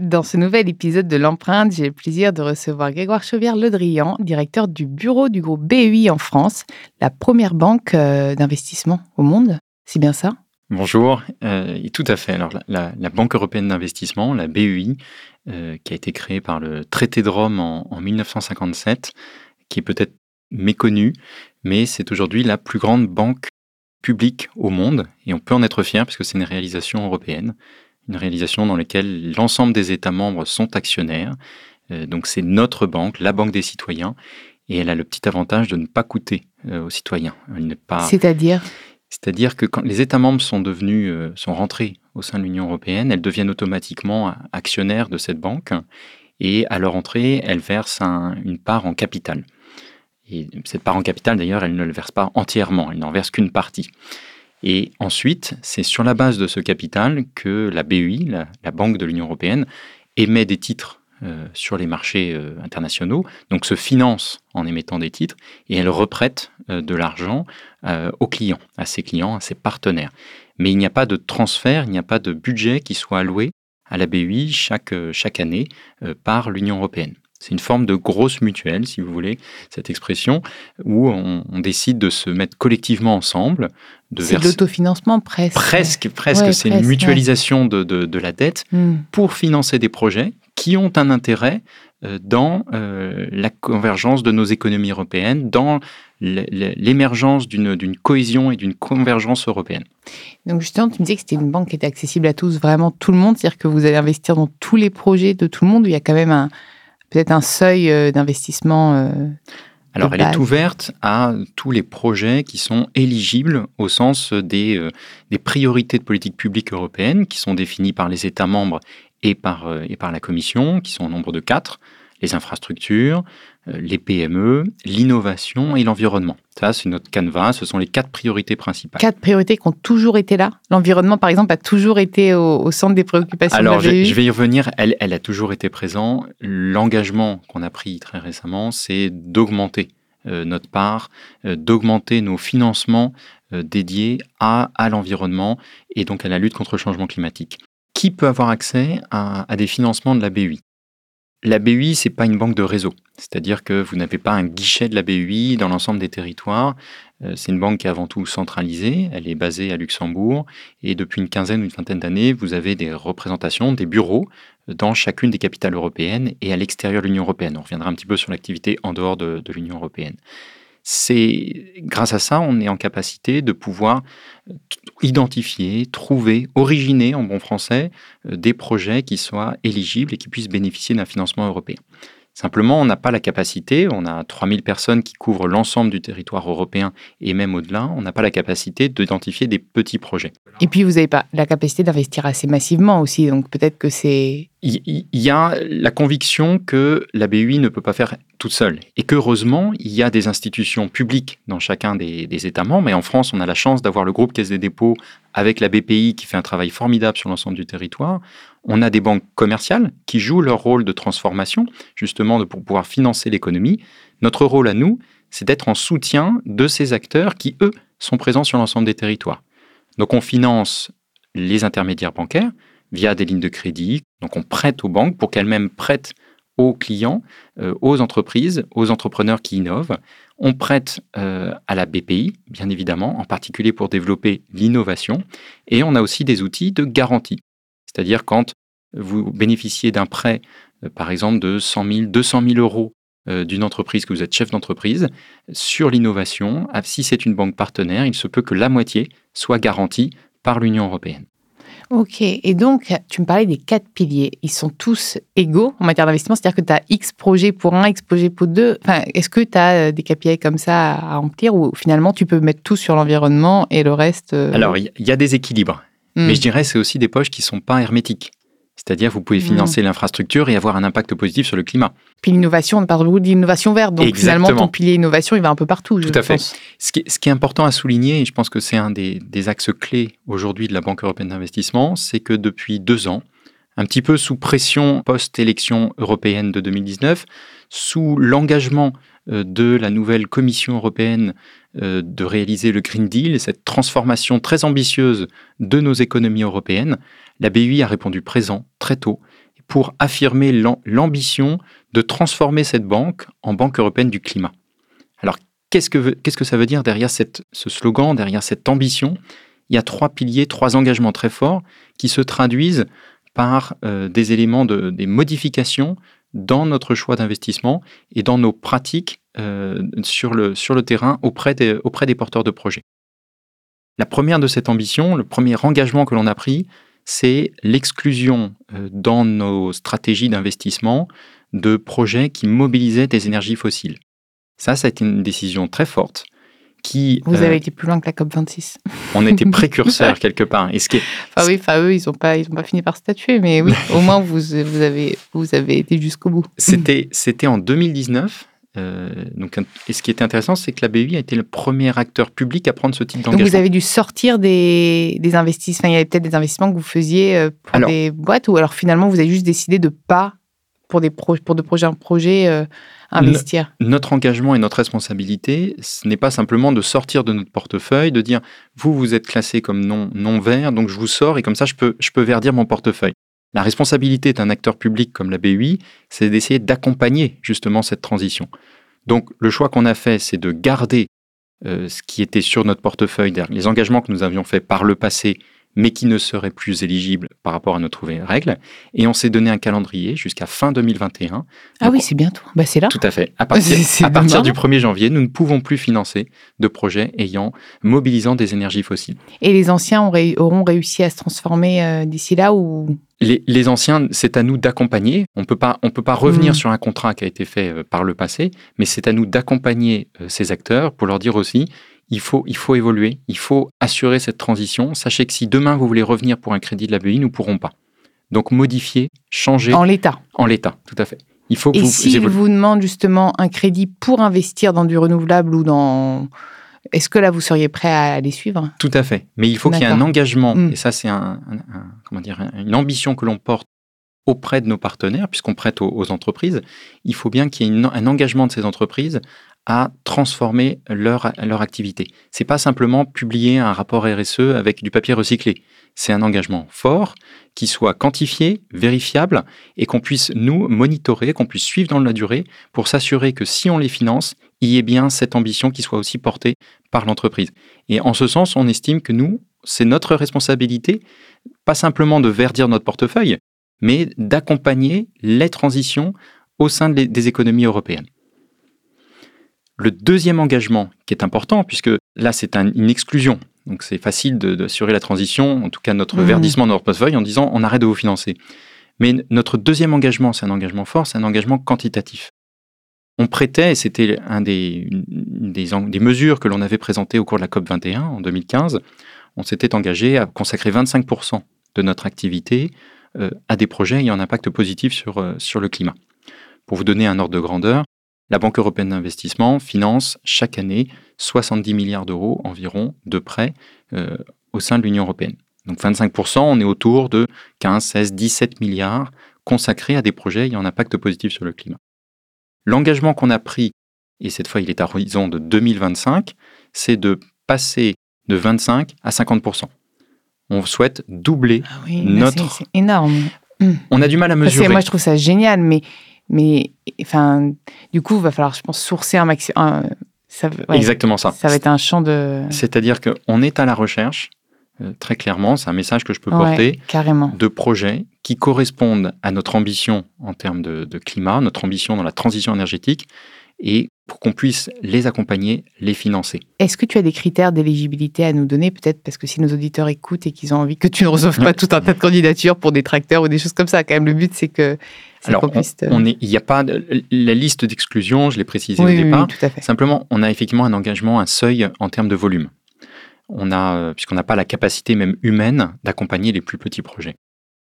Dans ce nouvel épisode de l'empreinte, j'ai le plaisir de recevoir Grégoire Chauvière-Le Drian, directeur du bureau du groupe BEI en France, la première banque euh, d'investissement au monde. C'est bien ça? Bonjour, euh, tout à fait. Alors la, Banque européenne d'investissement, la BEI, euh, qui a été créée par le traité de Rome en, en 1957, qui est peut-être méconnue, mais c'est aujourd'hui la plus grande banque publique au monde, et on peut en être fier puisque c'est une réalisation européenne une réalisation dans laquelle l'ensemble des États membres sont actionnaires. Euh, donc c'est notre banque, la banque des citoyens, et elle a le petit avantage de ne pas coûter euh, aux citoyens. Pas... C'est-à-dire? C'est-à-dire que quand les États membres sont devenus, euh, sont rentrés au sein de l'Union européenne, elles deviennent automatiquement actionnaires de cette banque, et à leur entrée, elles versent une part en capital. Et cette part en capital, d'ailleurs, elle ne le verse pas entièrement, elle n'en verse qu'une partie. Et ensuite, c'est sur la base de ce capital que la BEI, la, Banque de l'Union européenne, émet des titres euh, sur les marchés euh, internationaux, donc se finance en émettant des titres, et elle reprête euh, de l'argent aux clients, à ses clients, à ses partenaires. Mais il n'y a pas de transfert, il n'y a pas de budget qui soit alloué à la BEI chaque, chaque année par l'Union européenne. C'est une forme de grosse mutuelle, si vous voulez, cette expression, où on, décide de se mettre collectivement ensemble. C'est de l'autofinancement presque. Presque, presque. c'est une mutualisation de, de, la dette hmm. pour financer des projets qui ont un intérêt euh, dans euh, la convergence de nos économies européennes, dans l'émergence d'une cohésion et d'une convergence européenne. Donc justement, tu me disais que c'était une banque qui était accessible à tous, vraiment tout le monde, c'est-à-dire que vous allez investir dans tous les projets de tout le monde, il y a quand même un, peut-être un seuil euh, d'investissement euh, alors, elle est ouverte à tous les projets qui sont éligibles au sens des, euh, des, priorités de politique publique européenne qui sont définies par les États membres et par, et par la Commission, qui sont au nombre de quatre les infrastructures, euh, les PME, l'innovation et l'environnement. Ça, c'est notre canevas, ce sont les quatre priorités principales. Quatre priorités qui ont toujours été là L'environnement, par exemple, a toujours été au, centre des préoccupations Alors, de la je, je, vais y revenir, elle, elle a toujours été présente. L'engagement qu'on a pris très récemment, c'est d'augmenter euh, notre part, euh, d'augmenter nos financements dédiés à, à l'environnement et donc à la lutte contre le changement climatique. Qui peut avoir accès à, à des financements de la BUI la BUI, c'est pas une banque de réseau. C'est-à-dire que vous n'avez pas un guichet de la BUI dans l'ensemble des territoires. Euh, c'est une banque qui est avant tout centralisée. Elle est basée à Luxembourg. Et depuis une quinzaine ou une vingtaine d'années, vous avez des représentations, des bureaux dans chacune des capitales européennes et à l'extérieur de l'Union européenne. On reviendra un petit peu sur l'activité en dehors de l'Union européenne c'est grâce à ça, on est en capacité de pouvoir identifier, trouver, originer en bon français euh, des projets qui soient éligibles et qui puissent bénéficier d'un financement européen. Simplement, on n'a pas la capacité, on a 3000 personnes qui couvrent l'ensemble du territoire européen et même au-delà, on n'a pas la capacité d'identifier des petits projets. Et puis, vous n'avez pas la capacité d'investir assez massivement aussi, donc peut-être que c'est... Il y a la conviction que la BUI ne peut pas faire toute seule et qu'heureusement, il y a des institutions publiques dans chacun des, des États membres, et en France, on a la chance d'avoir le groupe Caisse des dépôts avec la BPI qui fait un travail formidable sur l'ensemble du territoire. On a des banques commerciales qui jouent leur rôle de transformation, justement pour pouvoir financer l'économie. Notre rôle à nous, c'est d'être en soutien de ces acteurs qui, eux, sont présents sur l'ensemble des territoires. Donc on finance les intermédiaires bancaires via des lignes de crédit. Donc on prête aux banques pour qu'elles-mêmes prêtent aux clients, euh, aux entreprises, aux entrepreneurs qui innovent. On prête euh, à la BPI, bien évidemment, en particulier pour développer l'innovation. Et on a aussi des outils de garantie. C'est-à-dire quand vous bénéficiez d'un prêt, euh, par exemple, de 100 000, 200 000 euros euh, d'une entreprise, que vous êtes chef d'entreprise, sur l'innovation, ah, si c'est une banque partenaire, il se peut que la moitié soit garantie par l'Union européenne. Ok, et donc tu me parlais des quatre piliers. Ils sont tous égaux en matière d'investissement, c'est-à-dire que tu as X projets pour un, X projets pour deux. Enfin, Est-ce que tu as euh, des KPI comme ça à remplir ou finalement tu peux mettre tout sur l'environnement et le reste Alors, il y, a des équilibres. Hmm. Mais je dirais c'est aussi des poches qui ne sont pas hermétiques. C'est-à-dire, vous pouvez financer l'infrastructure et avoir un impact positif sur le climat. Puis l'innovation, on parle beaucoup d'innovation verte. Donc finalement, ton pilier innovation, il va un peu partout. Tout à fait. Ce qui, est, ce qui, est, important à souligner, et je pense que c'est un des, des axes clés aujourd'hui de la Banque européenne d'investissement, c'est que depuis deux ans, un petit peu sous pression post-élection européenne de 2019, sous l'engagement euh, de la nouvelle Commission européenne de réaliser le Green Deal, cette transformation très ambitieuse de nos économies européennes, la BUI a répondu présent très tôt pour affirmer l'ambition de transformer cette banque en Banque européenne du climat. Alors, qu'est-ce que, ça veut dire derrière ce slogan, derrière cette ambition? Il y a trois piliers, trois engagements très forts qui se traduisent par euh, des éléments, de, des modifications dans notre choix d'investissement et dans nos pratiques euh, sur, le, sur le terrain auprès des, auprès des porteurs de projets. La première de cette ambition, le premier engagement que l'on a pris, c'est l'exclusion euh, dans nos stratégies d'investissement de projets qui mobilisaient des énergies fossiles. Ça, ça a été une décision très forte qui... Vous avez euh, été plus loin que la COP26. On était précurseurs quelque part. Et ce qui Enfin oui, enfin eux, ils n'ont pas, ils ont pas fini par statuer, mais oui, au moins vous, vous, avez, vous avez été jusqu'au bout. C'était, c'était en 2019. Euh, donc, et ce qui était intéressant, c'est que la BUI a été le premier acteur public à prendre ce type d'engagement. Donc vous avez dû sortir des, des investissements, il y avait peut-être des investissements que vous faisiez euh, pour des boîtes, ou alors finalement vous avez juste décidé de pas, pour, des pro pour de projet en projet, euh, investir? Notre engagement et notre responsabilité, ce n'est pas simplement de sortir de notre portefeuille, de dire vous, vous êtes classé comme non, non vert, donc je vous sors et comme ça je peux, je peux verdir mon portefeuille. La responsabilité d'un acteur public comme la BUI, c'est d'essayer d'accompagner justement cette transition. Donc le choix qu'on a fait, c'est de garder euh, ce qui était sur notre portefeuille, les engagements que nous avions faits par le passé mais qui ne serait plus éligible par rapport à notre nouvelle règle. Et on s'est donné un calendrier jusqu'à fin 2021. Ah oui, c'est bientôt. Bah, c'est là. Tout à fait. À partir, à partir du 1er janvier, nous ne pouvons plus financer de projets ayant mobilisant des énergies fossiles. Et les anciens auront réussi à se transformer euh, d'ici là ou? Les, anciens, c'est à nous d'accompagner. On peut pas, on peut pas revenir mmh. sur un contrat qui a été fait euh, par le passé, mais c'est à nous d'accompagner euh, ces acteurs pour leur dire aussi, il faut, il faut évoluer, il faut assurer cette transition. Sachez que si demain vous voulez revenir pour un crédit de la BEI, nous ne pourrons pas. Donc modifier, changer. En l'état. En l'état, tout à fait. Il faut Et s'ils vous demandent justement un crédit pour investir dans du renouvelable ou dans... Est-ce que là, vous seriez prêt à les suivre? Tout à fait. Mais il faut qu'il y ait un engagement, hmm. et ça, c'est un, comment dire, une ambition que l'on porte auprès de nos partenaires, puisqu'on prête aux, entreprises. Il faut bien qu'il y ait un engagement de ces entreprises à transformer leur, leur activité. C'est pas simplement publier un rapport RSE avec du papier recyclé. C'est un engagement fort qui soit quantifié, vérifiable et qu'on puisse nous monitorer, qu'on puisse suivre dans la durée pour s'assurer que si on les finance, il y ait bien cette ambition qui soit aussi portée par l'entreprise. Et en ce sens, on estime que nous, c'est notre responsabilité, pas simplement de verdir notre portefeuille, mais d'accompagner les transitions au sein des économies européennes. Le deuxième engagement qui est important, puisque là c'est une exclusion, donc c'est facile d'assurer la transition, en tout cas notre verdissement de notre portefeuille en disant on arrête de vous financer. Mais notre deuxième engagement, c'est un engagement fort, c'est un engagement quantitatif. On prêtait, et c'était un des, des, mesures que l'on avait présentées au cours de la COP 21 en 2015, on s'était engagé à consacrer 25% de notre activité euh, à des projets ayant un impact positif sur, euh, sur le climat. Pour vous donner un ordre de grandeur, la Banque européenne d'investissement finance chaque année 70 milliards d'euros environ de prêts euh, au sein de l'Union européenne. Donc 25%, on est autour de 15, 16, 17 milliards consacrés à des projets ayant un impact positif sur le climat. L'engagement qu'on a pris, et cette fois il est à horizon de 2025, c'est de passer de 25 à 50%. On souhaite doubler ah notre... C'est énorme. On a du mal à mesurer. moi, je trouve ça génial, mais mais enfin, du coup, il va falloir, je pense, sourcer un maximum. Exactement ça. Ça va être un champ de. C'est-à-dire qu'on est à la recherche, euh, très clairement, c'est un message que je peux porter, carrément. de projets qui correspondent à notre ambition en termes de, de climat, notre ambition dans la transition énergétique, et pour qu'on puisse les accompagner, les financer. Est-ce que tu as des critères d'éligibilité à nous donner, peut-être parce que si nos auditeurs écoutent et qu'ils ont envie que tu ne reçoives pas tout un tas de candidatures pour des tracteurs ou des choses comme ça, quand même le but c'est que alors, on, il n'y a pas la liste d'exclusion, je l'ai précisé au départ. tout à fait. Simplement, on a effectivement un engagement, un seuil en termes de volume. On a, puisqu'on n'a pas la capacité même humaine d'accompagner les plus petits projets.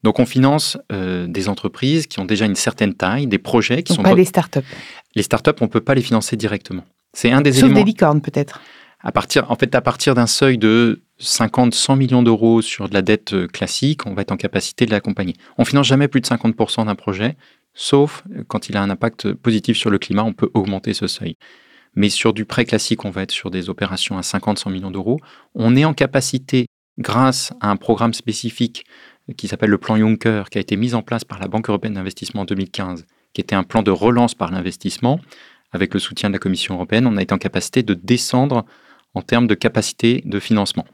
Donc on finance euh, des entreprises qui ont déjà une certaine taille, des projets qui Donc sont pas les startups. Les startups, on peut pas les financer directement. C'est un des Sauf éléments. des licornes peut-être. À partir, en fait, à partir d'un seuil de 50-100 millions d'euros sur de la dette euh, classique, on va être en capacité de l'accompagner. On finance jamais plus de 50% d'un projet, sauf quand il a un impact positif sur le climat, on peut augmenter ce seuil. Mais sur du prêt classique, on va être sur des opérations à 50-100 millions d'euros. On est en capacité, grâce à un programme spécifique qui s'appelle le plan Juncker, qui a été mis en place par la Banque européenne d'investissement en 2015, qui était un plan de relance par l'investissement, avec le soutien de la Commission européenne, on a été en capacité de descendre en termes de capacité de financement.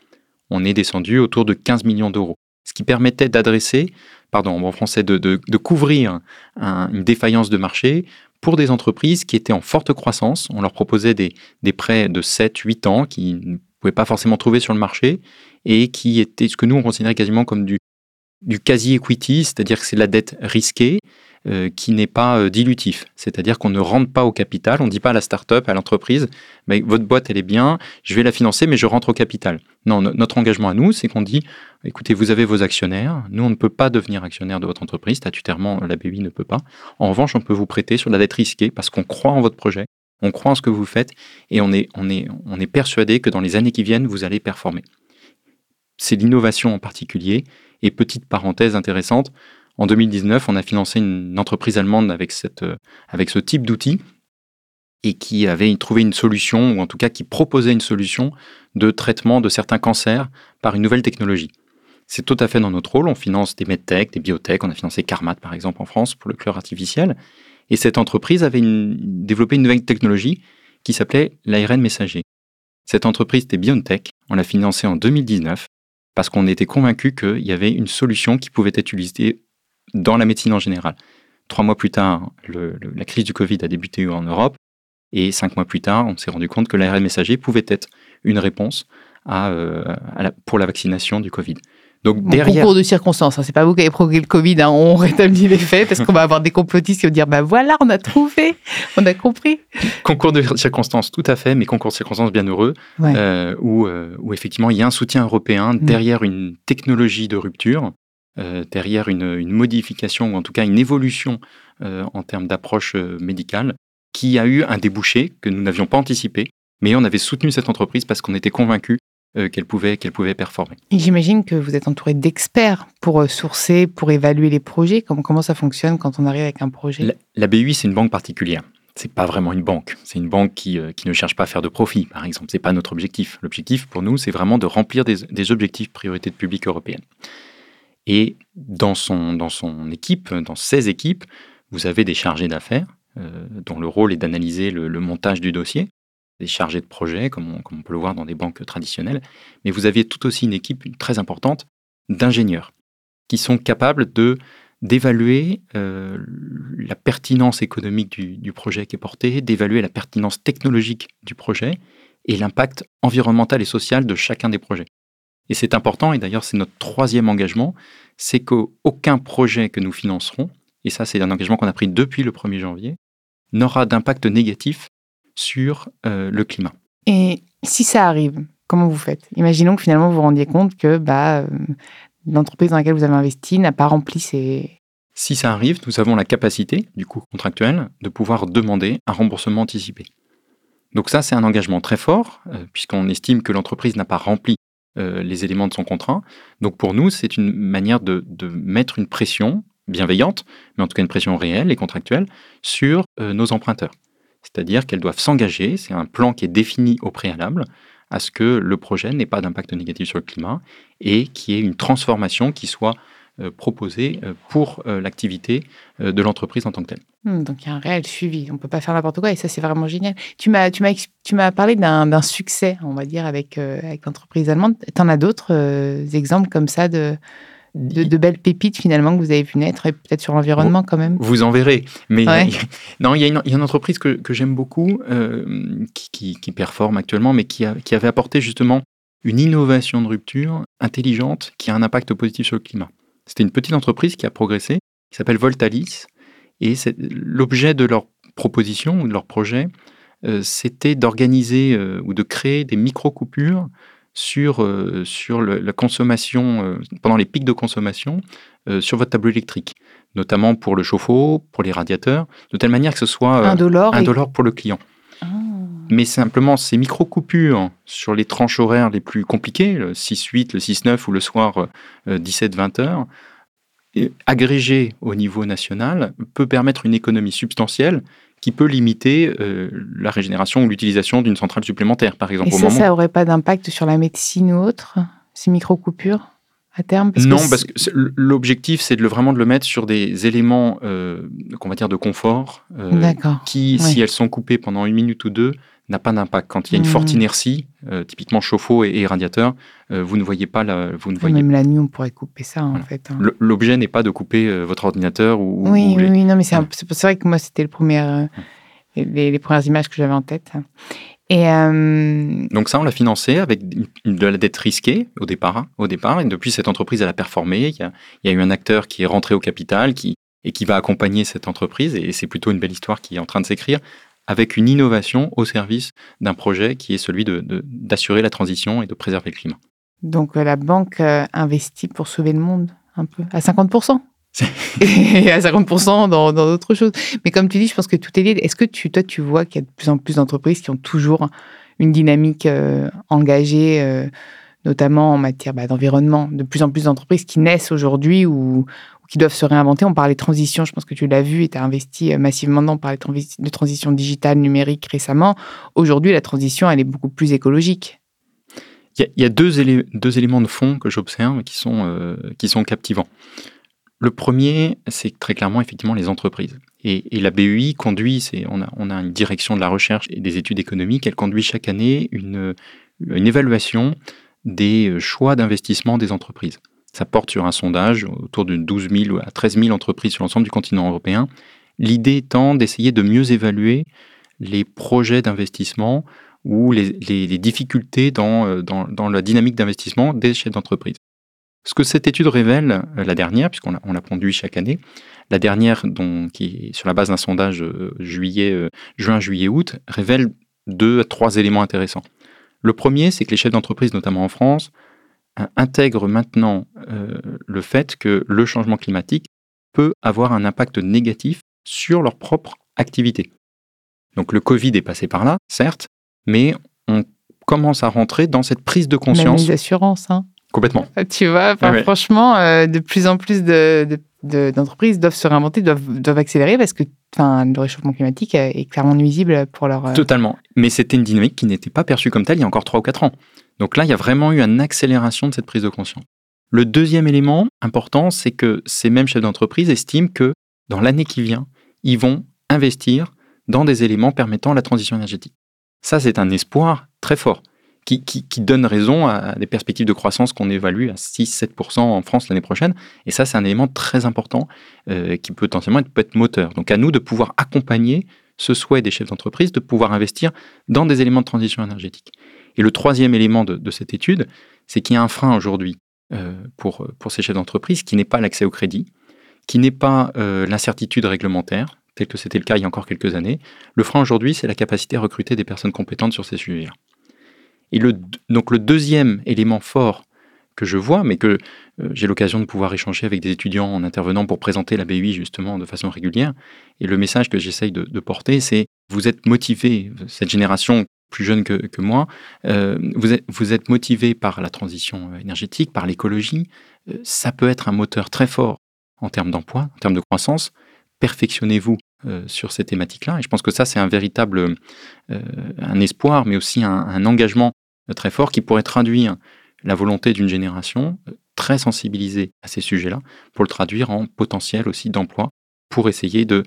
On est descendu autour de 15 millions d'euros, ce qui permettait d'adresser, pardon, en français, de, couvrir un, une défaillance de marché pour des entreprises qui étaient en forte croissance. On leur proposait des, des prêts de 7, 8 ans qui ne pouvaient pas forcément trouver sur le marché et qui étaient ce que nous on considérait quasiment comme du, du quasi-equity, c'est-à-dire que c'est la dette risquée euh, qui n'est pas euh, dilutif. C'est-à-dire qu'on ne rentre pas au capital, on ne dit pas à la start-up, à l'entreprise, mais votre boîte elle est bien, je vais la financer, mais je rentre au capital. Non, no- notre engagement à nous, c'est qu'on dit, écoutez, vous avez vos actionnaires, nous on ne peut pas devenir actionnaire de votre entreprise, statutairement la BUI ne peut pas. En revanche, on peut vous prêter sur la dette risquée parce qu'on croit en votre projet, on croit en ce que vous faites et on est, on est, on est persuadé que dans les années qui viennent, vous allez performer. C'est l'innovation en particulier. Et petite parenthèse intéressante, en 2019, on a financé une entreprise allemande avec, euh, ce type d'outil et qui avait trouvé une solution, ou en tout cas qui proposait une solution de traitement de certains cancers par une nouvelle technologie. C'est tout à fait dans notre rôle. On finance des medtech, des biotech. On a financé Carmat, par exemple, en France, pour le chlore artificiel. Et cette entreprise avait développé une nouvelle technologie qui s'appelait l'ARN messager. Cette entreprise était BioNTech. On l'a financée en 2019 parce qu'on était convaincu qu'il y avait une solution qui pouvait être utilisée dans la médecine en général. Trois mois plus tard, la crise du Covid a débuté en Europe. Et cinq mois plus tard, on s'est rendu compte que l'ARN messager pouvait être une réponse euh, pour la vaccination du Covid. Donc Bon, derrière, Concours de circonstances, hein. c'est pas vous qui avez provoqué le Covid, hein. on rétablit les faits parce qu'on va avoir des complotistes qui vont dire bah voilà, on a trouvé, on a compris. concours de circonstances, tout à fait, mais concours de circonstances bien heureux, Ouais. euh, où, euh, où effectivement il y a un soutien européen derrière une technologie de rupture, euh, derrière une, une modification ou en tout cas une évolution en termes d'approche médicale, qui a eu un débouché que nous n'avions pas anticipé, mais on avait soutenu cette entreprise parce qu'on était convaincu euh, qu'elle pouvait, qu'elle pouvait performer. J'imagine que vous êtes entouré d'experts pour euh, sourcer, pour évaluer les projets. Comment, comment ça fonctionne quand on arrive avec un projet? La, la BUI, c'est une banque particulière. C'est pas vraiment une banque. C'est une banque qui, euh, qui ne cherche pas à faire de profit, par exemple. C'est pas notre objectif. L'objectif pour nous, c'est vraiment de remplir des, des objectifs priorité de public européenne. Et dans son, dans son équipe, dans ses équipes, vous avez des chargés d'affaires euh, dont le rôle est d'analyser le, le montage du dossier, des chargés de projet, comme on, peut le voir dans des banques traditionnelles. Mais vous avez tout aussi une équipe très importante d'ingénieurs qui sont capables d'évaluer euh, la pertinence économique du projet qui est porté, d'évaluer la pertinence technologique du projet et l'impact environnemental et social de chacun des projets. Et c'est important, et d'ailleurs c'est notre troisième engagement, c'est qu'aucun projet que nous financerons, et ça c'est un engagement qu'on a pris depuis le 1er janvier, n'aura d'impact négatif sur euh, le climat. Et si ça arrive, comment vous faites? Imaginons que finalement vous vous rendiez compte que bah, euh, l'entreprise dans laquelle vous avez investi n'a pas rempli ses... Si ça arrive, nous avons la capacité, du coup contractuel, de pouvoir demander un remboursement anticipé. Donc ça, c'est un engagement très fort, euh, puisqu'on estime que l'entreprise n'a pas rempli euh, les éléments de son contrat. Donc pour nous, c'est une manière de, de, mettre une pression bienveillante, mais en tout cas une pression réelle et contractuelle, sur euh, nos emprunteurs. C'est-à-dire qu'elles doivent s'engager, c'est un plan qui est défini au préalable, à ce que le projet n'ait pas d'impact négatif sur le climat et qu'il y ait une transformation qui soit euh, proposée pour euh, l'activité euh, de l'entreprise en tant que telle. Mmh, donc il y a un réel suivi, on ne peut pas faire n'importe quoi et ça c'est vraiment génial. Tu m'as, parlé d'un, succès, on va dire, avec, euh, l'entreprise allemande. Tu en as d'autres euh, exemples comme ça de, de, de, belles pépites finalement que vous avez vu naître et peut-être sur l'environnement quand même Vous en verrez. Mais Ouais. non, il y, a une, il y a une entreprise que, que j'aime beaucoup euh, qui, qui- qui performe actuellement, mais qui, a- qui avait apporté justement une innovation de rupture intelligente qui a un impact positif sur le climat. C'était une petite entreprise qui a progressé, qui s'appelle Voltalis, et c'est- l'objet de leur proposition ou de leur projet, euh, c'était d'organiser euh, ou de créer des micro-coupures sur, sur la consommation, pendant les pics de consommation, sur votre tableau électrique, notamment pour le chauffe-eau, pour les radiateurs, de telle manière que ce soit indolore, indolore pour le client. Ah. Mais simplement, ces micro-coupures sur les tranches horaires les plus compliquées, le 6-8, le 6-9 ou le soir 17-20 heures, agrégé au niveau national, peut permettre une économie substantielle qui peut limiter euh, la régénération ou l'utilisation d'une centrale supplémentaire, par exemple. Et ça, ça n'aurait pas d'impact sur la médecine ou autre, ces micro-coupures à terme Non, parce que l'objectif, c'est de le, vraiment de le mettre sur des éléments, euh, qu'on va dire, de confort, euh, qui, si elles sont coupées pendant une minute ou deux, n'a pas d'impact. Quand il y a une forte hmm. inertie, euh, typiquement chauffe-eau et, radiateur, euh, vous ne voyez pas la. Vous ne voyez... Même la nuit, on pourrait couper ça, en fait. Hein. L'objet n'est pas de couper euh, votre ordinateur ou. Oui, oui, non, mais c'est vrai que moi, c'était le premier, les, premières images que j'avais en tête. Et Donc ça, on l'a financé avec de la dette risquée au départ. Au départ, et depuis, cette entreprise, elle a performé. Il y a, il y a eu un acteur qui est rentré au capital, qui, et qui va accompagner cette entreprise. Et c'est plutôt une belle histoire qui est en train de s'écrire avec une innovation au service d'un projet qui est celui d'assurer de, la transition et de préserver le climat. Donc euh, la banque euh, investit pour sauver le monde un peu, à 50% et à 50% dans d'autres choses. Mais comme tu dis, je pense que tout est lié. Est-ce que tu, toi, tu vois qu'il y a de plus en plus d'entreprises qui ont toujours une dynamique euh, engagée, notamment en matière bah, d'environnement? De plus en plus d'entreprises qui naissent aujourd'hui ou, qui doivent se réinventer. On parlait de transition, je pense que tu l'as vu et tu as investi euh, massivement dans, on de transition digitale, numérique récemment. Aujourd'hui, la transition, elle est beaucoup plus écologique. Il y a, deux, éléments de fond que j'observe qui, sont euh, qui sont captivants. Le premier, c'est très clairement effectivement les entreprises. Et, la BEI conduit, on a, on a une direction de la recherche et des études économiques, elle conduit chaque année une, une évaluation des choix d'investissement des entreprises. Ça porte sur un sondage autour de 12 000 à 13 000 entreprises sur l'ensemble du continent européen. L'idée étant d'essayer de mieux évaluer les projets d'investissement ou les, difficultés euh, dans, dans, la dynamique d'investissement des chefs d'entreprise. Ce que cette étude révèle, euh, la dernière, puisqu'on on la conduit chaque année, la dernière, qui est sur la base d'un sondage euh, juillet, juin, juillet, août, révèle deux à trois éléments intéressants. Le premier, c'est que les chefs d'entreprise, notamment en France, intègrent maintenant euh, le fait que le changement climatique peut avoir un impact négatif sur leur propre activité. Donc le Covid est passé par là, certes, mais on commence à rentrer dans cette prise de conscience. Les assurances, hein. Complètement. Tu vois, franchement, euh, de plus en plus d'entreprises doivent se réinventer, doivent, doivent accélérer parce que le réchauffement climatique est clairement nuisible pour leur... Euh, Totalement. Mais c'était une dynamique qui n'était pas perçue comme telle il y a encore 3 ou 4 ans. Donc là, il y a vraiment eu une accélération de cette prise de conscience. Le deuxième élément important, c'est que ces mêmes chefs d'entreprise estiment que dans l'année qui vient, ils vont investir dans des éléments permettant la transition énergétique. Ça, c'est un espoir très fort qui, donne raison à des perspectives de croissance qu'on évalue à 6-7% en France l'année prochaine. Et ça, c'est un élément très important euh, qui peut potentiellement être, moteur. Donc à nous de pouvoir accompagner ce souhait des chefs d'entreprise de pouvoir investir dans des éléments de transition énergétique. Et le troisième élément de, cette étude, c'est qu'il y a un frein aujourd'hui euh, pour, ces chefs d'entreprise qui n'est pas l'accès au crédit, qui n'est pas euh, l'incertitude réglementaire, tel que c'était le cas il y a encore quelques années. Le frein aujourd'hui, c'est la capacité à recruter des personnes compétentes sur ces sujets-là. Et donc le deuxième élément fort que je vois, mais que euh, j'ai l'occasion de pouvoir échanger avec des étudiants en intervenant pour présenter la BUI justement de façon régulière, et le message que j'essaye de, porter, c'est vous êtes motivés, cette génération plus jeune que, moi, euh, vous, êtes, motivé par la transition énergétique, par l'écologie. Euh, ça peut être un moteur très fort en termes d'emploi, en termes de croissance. Perfectionnez-vous euh, sur ces thématiques-là. Et je pense que ça, c'est un véritable un espoir, mais aussi un, engagement très fort qui pourrait traduire la volonté d'une génération très sensibilisée à ces sujets-là pour le traduire en potentiel aussi d'emploi pour essayer de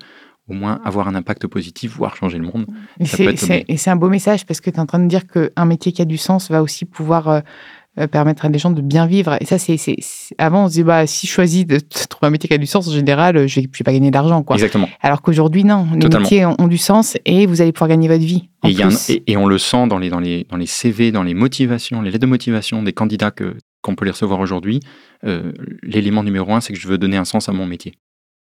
au moins avoir un impact positif, voire changer le monde. Et c'est un beau message parce que tu es en train de dire qu'un métier qui a du sens va aussi pouvoir euh, euh, permettre à des gens de bien vivre. Et ça, c'est avant, on se dit, bah, si je choisis de trouver un métier qui a du sens, en général, je ne vais, pas gagner d'argent. Exactement. Alors qu'aujourd'hui, non, les métiers ont, du sens et vous allez pouvoir gagner votre vie. Et, on le sent dans les, dans, les, dans les CV, dans les motivations, les lettres de motivation des candidats que qu'on peut les recevoir aujourd'hui. Euh, l'élément numéro un, c'est que je veux donner un sens à mon métier.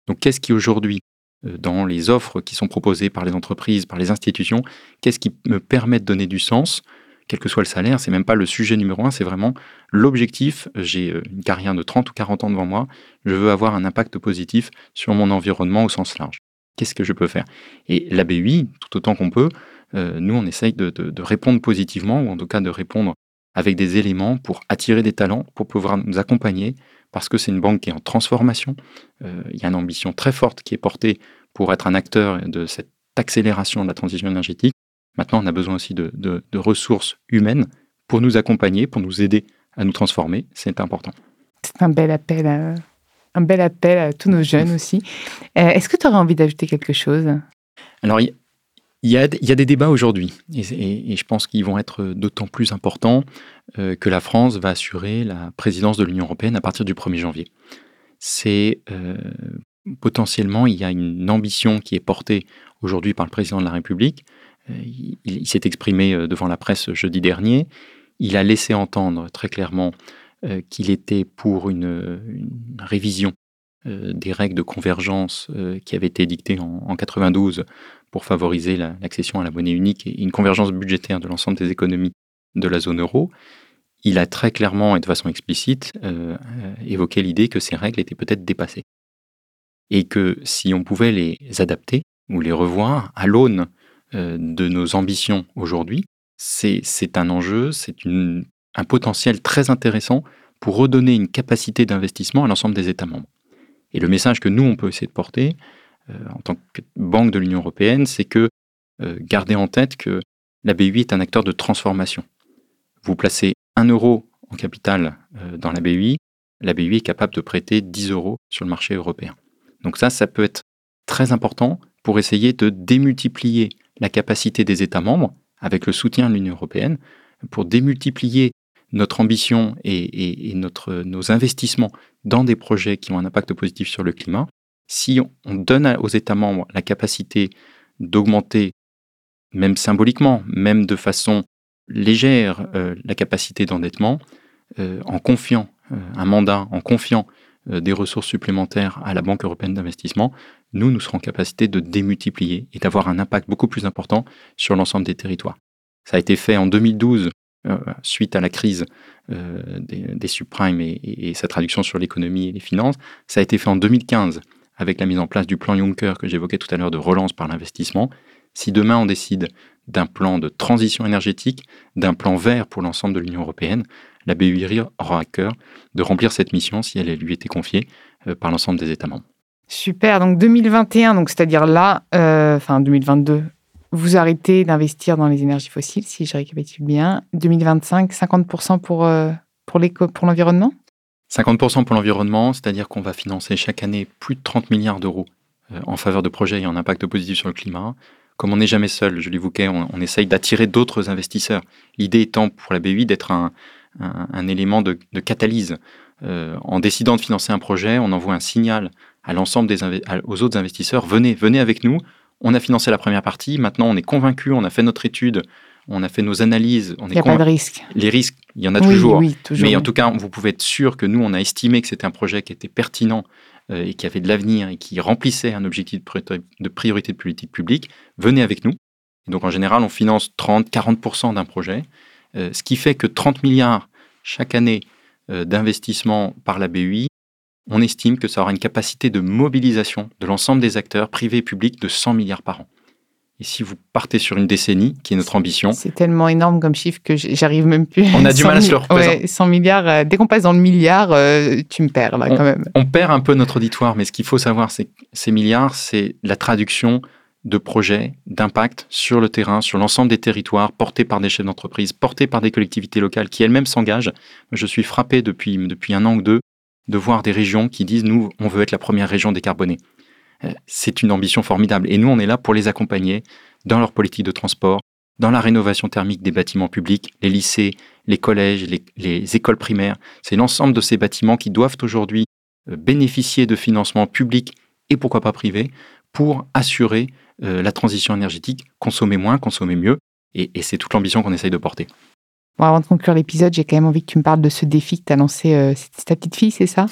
Donc, qu'est-ce qui aujourd'hui euh, dans les offres qui sont proposées par les entreprises, par les institutions, qu'est-ce qui me permet de donner du sens quel que soit le salaire, c'est même pas le sujet numéro un, c'est vraiment l'objectif. J'ai euh, une carrière de 30 ou 40 ans devant moi, je veux avoir un impact positif sur mon environnement au sens large. Qu'est-ce que je peux faire? Et la BUI, tout autant qu'on peut, euh, nous, on essaye de, répondre positivement, ou en tout cas de répondre avec des éléments pour attirer des talents, pour pouvoir nous accompagner, parce que c'est une banque qui est en transformation. Euh, il y a une ambition très forte qui est portée pour être un acteur de cette accélération de la transition énergétique. Maintenant, on a besoin aussi de, ressources humaines pour nous accompagner, pour nous aider à nous transformer. C'est important. C'est un bel appel à, un bel appel à tous nos jeunes aussi. Euh, est-ce que tu aurais envie d'ajouter quelque chose? Alors, il y, a, des débats aujourd'hui, et, je pense qu'ils vont être d'autant plus importants euh, que la France va assurer la présidence de l'Union européenne à partir du 1er janvier. C'est euh, potentiellement, il y a une ambition qui est portée aujourd'hui par le président de la République. Euh, il, s'est exprimé devant la presse jeudi dernier. Il a laissé entendre très clairement qu'il était pour une, révision des règles de convergence qui avaient été dictées en, 92 pour favoriser l'accession à la monnaie unique et une convergence budgétaire de l'ensemble des économies de la zone euro. Il a très clairement et de façon explicite évoqué l'idée que ces règles étaient peut-être dépassées et que si on pouvait les adapter ou les revoir à l'aune euh, de nos ambitions aujourd'hui, c'est un enjeu, c'est un potentiel très intéressant pour redonner une capacité d'investissement à l'ensemble des États membres. Et le message que nous, on peut essayer de porter euh, en tant que banque de l'Union européenne, c'est que euh, gardez en tête que la BUI est un acteur de transformation. Vous placez un euro en capital dans la BUI, la BUI est capable de prêter 10 euros sur le marché européen. Donc ça, ça peut être très important pour essayer de démultiplier la capacité des États membres, avec le soutien de l'Union européenne, pour démultiplier notre ambition et, nos investissements dans des projets qui ont un impact positif sur le climat, si on donne aux États membres la capacité d'augmenter, même symboliquement, même de façon légère, euh, la capacité d'endettement, euh, en confiant euh, un mandat, en confiant des ressources supplémentaires à la Banque européenne d'investissement, nous, nous serons en capacité de démultiplier et d'avoir un impact beaucoup plus important sur l'ensemble des territoires. Ça a été fait en 2012 euh, suite à la crise des, subprimes et, sa traduction sur l'économie et les finances. Ça a été fait en 2015 avec la mise en place du plan Juncker que j'évoquais tout à l'heure de relance par l'investissement. Si demain on décide d'un plan de transition énergétique, d'un plan vert pour l'ensemble de l'Union européenne, la BUI aura à cœur de remplir cette mission si elle lui était confiée euh, par l'ensemble des États membres. Super, donc 2021, donc c'est-à-dire là, euh, enfin 2022, vous arrêtez d'investir dans les énergies fossiles, si je récapitule bien. 2025, 50% pour, euh, pour l'environnement? 50% pour l'environnement, c'est-à-dire qu'on va financer chaque année plus de 30 milliards d'euros en faveur de projets ayant un impact positif sur le climat. Comme on n'est jamais seul, je l'évoquais, on, essaye d'attirer d'autres investisseurs. L'idée étant pour la BUI d'être un, élément de, catalyse. Euh, en décidant de financer un projet, on envoie un signal à l'ensemble aux autres investisseurs venez, venez avec nous. On a financé la première partie. Maintenant, on est convaincu. On a fait notre étude. On a fait nos analyses. il n'y a pas de risque. Les risques, il y en a toujours. Mais en tout cas, vous pouvez être sûr que nous, on a estimé que c'était un projet qui était pertinent euh, et qui avait de l'avenir et qui remplissait un objectif de priorité de politique publique. Venez avec nous. donc, en général, on finance 30, 40% d'un projet. Euh, ce qui fait que 30 milliards chaque année euh, d'investissement par la BUI, on estime que ça aura une capacité de mobilisation de l'ensemble des acteurs privés et publics de 100 milliards par an. Et si vous partez sur une décennie, qui est notre ambition. C'est tellement énorme comme chiffre que j'arrive même plus. On a du mal à se le représenter. 100 milliards, euh, dès qu'on passe dans le milliard, tu me perds là quand même. On perd un peu notre auditoire, mais ce qu'il faut savoir, c'est que ces milliards, c'est la traduction de projets d'impact sur le terrain, sur l'ensemble des territoires, portés par des chefs d'entreprise, portés par des collectivités locales qui elles-mêmes s'engagent. Je suis frappé depuis, depuis un an ou deux de voir des régions qui disent nous, on veut être la première région décarbonée. Euh, c'est une ambition formidable. Et nous, on est là pour les accompagner dans leur politique de transport, dans la rénovation thermique des bâtiments publics, les lycées, les collèges, les, les écoles primaires. C'est l'ensemble de ces bâtiments qui doivent aujourd'hui euh, bénéficier de financements publics et pourquoi pas privés pour assurer euh, la transition énergétique, consommer moins, consommer mieux. Et, c'est toute l'ambition qu'on essaye de porter. Bon, avant de conclure l'épisode, j'ai quand même envie que tu me parles de ce défi que tu as lancé. Euh, c'est ta petite fille, c'est ça?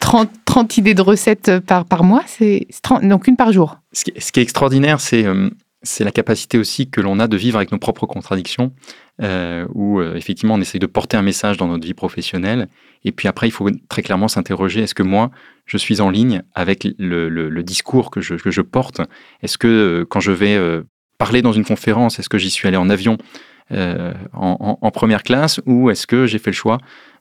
30, 30, idées de recettes euh, par, mois, c'est donc une par jour. Ce qui, est extraordinaire, c'est c'est la capacité aussi que l'on a de vivre avec nos propres contradictions. euh, où euh, effectivement on essaye de porter un message dans notre vie professionnelle. Et puis après, il faut très clairement s'interroger, est-ce que moi, je suis en ligne avec le, discours que je, que je porte? Est-ce que quand je vais parler dans une conférence, est-ce que j'y suis allé en avion en, première classe? Ou est-ce que j'ai fait le choix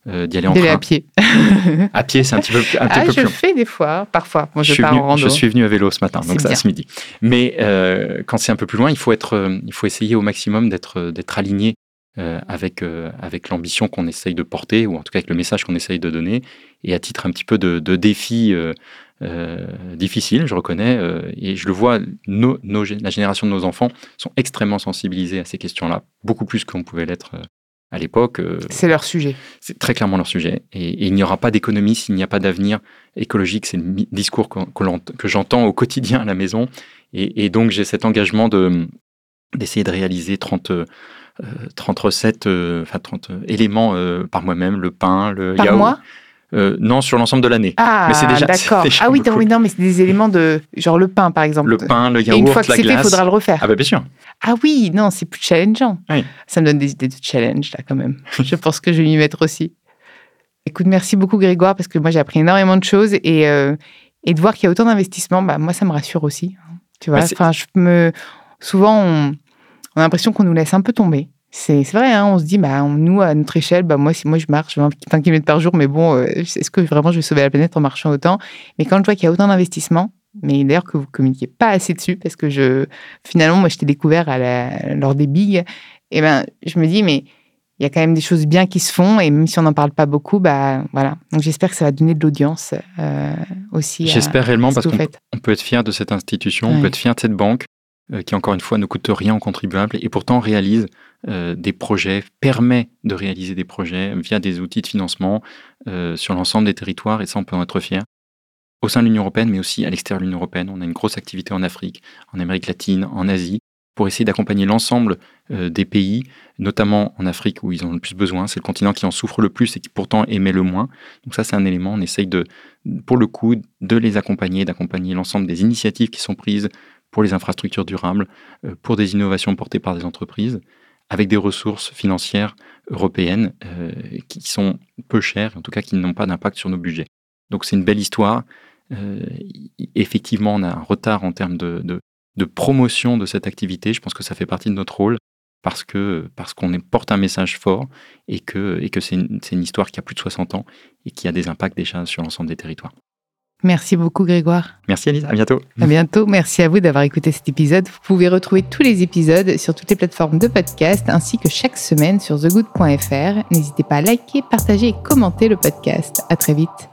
euh, d'y aller en train. à pied. à pied, c'est un petit peu, un ah, peu je fais des fois, parfois. Moi, je, suis venu, je suis venu à vélo ce matin, donc ça, ce midi. Mais euh, quand c'est un peu plus loin, il faut, être, euh, il faut essayer au maximum d'être, d'être aligné avec, avec l'ambition qu'on essaye de porter, ou en tout cas avec le message qu'on essaye de donner. Et à titre un petit peu de, de défi difficile, je reconnais, et je le vois, nos, la génération de nos enfants sont extrêmement sensibilisés à ces questions-là, beaucoup plus qu'on pouvait l'être à l'époque. Euh, c'est leur sujet. C'est très clairement leur sujet. Et, il n'y aura pas d'économie s'il n'y a pas d'avenir écologique. C'est le discours que, que j'entends au quotidien à la maison. Et, donc, j'ai cet engagement de, d'essayer de réaliser 30, 30 recettes, enfin 30 éléments euh, par moi-même, le pain, le par Mois? Euh, non, sur l'ensemble de l'année. Ah, mais c'est déjà, d'accord. Ah oui, non, mais c'est des éléments de genre le pain, par exemple. Le pain, le yaourt, Et une fois que c'est fait, il faudra le refaire. Ah bah bien sûr. Ah oui, non, c'est plus challengeant. Ça me donne des idées de challenge là quand même. je pense que je vais m'y mettre aussi. Écoute, merci beaucoup Grégoire parce que moi j'ai appris énormément de choses et, euh, et de voir qu'il y a autant d'investissements, bah moi ça me rassure aussi. Tu vois, bah, enfin je me souvent on, on a l'impression qu'on nous laisse un peu tomber. C'est vrai, hein, on se dit, bah, nous, à notre échelle, bah, moi, si moi je marche 20 km par jour, mais bon, euh, est-ce que vraiment je vais sauver la planète en marchant autant? Mais quand je vois qu'il y a autant d'investissements, mais d'ailleurs que vous communiquez pas assez dessus, parce que je, finalement, moi, je t'ai découvert à la, lors des bigs, et eh ben, je me dis, mais il y a quand même des choses bien qui se font, et même si on n'en parle pas beaucoup, bah, voilà. Donc j'espère que ça va donner de l'audience euh, aussi. J'espère réellement, parce qu'on peut être fier de cette institution, on peut être fier de cette banque, qui encore une fois ne coûte rien aux contribuables, et pourtant réalise euh, des projets, permet de réaliser des projets via des outils de financement euh, sur l'ensemble des territoires, et ça, on peut en être fier. Au sein de l'Union européenne, mais aussi à l'extérieur de l'Union européenne, on a une grosse activité en Afrique, en Amérique latine, en Asie, pour essayer d'accompagner l'ensemble euh, des pays, notamment en Afrique où ils ont le plus besoin. C'est le continent qui en souffre le plus et qui pourtant émet le moins. Donc ça, c'est un élément. On essaye de, pour le coup, de les accompagner, d'accompagner l'ensemble des initiatives qui sont prises pour les infrastructures durables, pour des innovations portées par des entreprises avec des ressources financières européennes euh, qui sont peu chères, en tout cas qui n'ont pas d'impact sur nos budgets. Donc c'est une belle histoire. Euh, effectivement, on a un retard en termes de, promotion de cette activité. Je pense que ça fait partie de notre rôle parce parce qu'on porte un message fort et que, et c'est une histoire qui a plus de 60 ans et qui a des impacts déjà sur l'ensemble des territoires. Merci beaucoup Grégoire. Merci Alice, à bientôt. À bientôt, merci à vous d'avoir écouté cet épisode. Vous pouvez retrouver tous les épisodes sur toutes les plateformes de podcast ainsi que chaque semaine sur thegood.fr. N'hésitez pas à liker, partager et commenter le podcast. À très vite.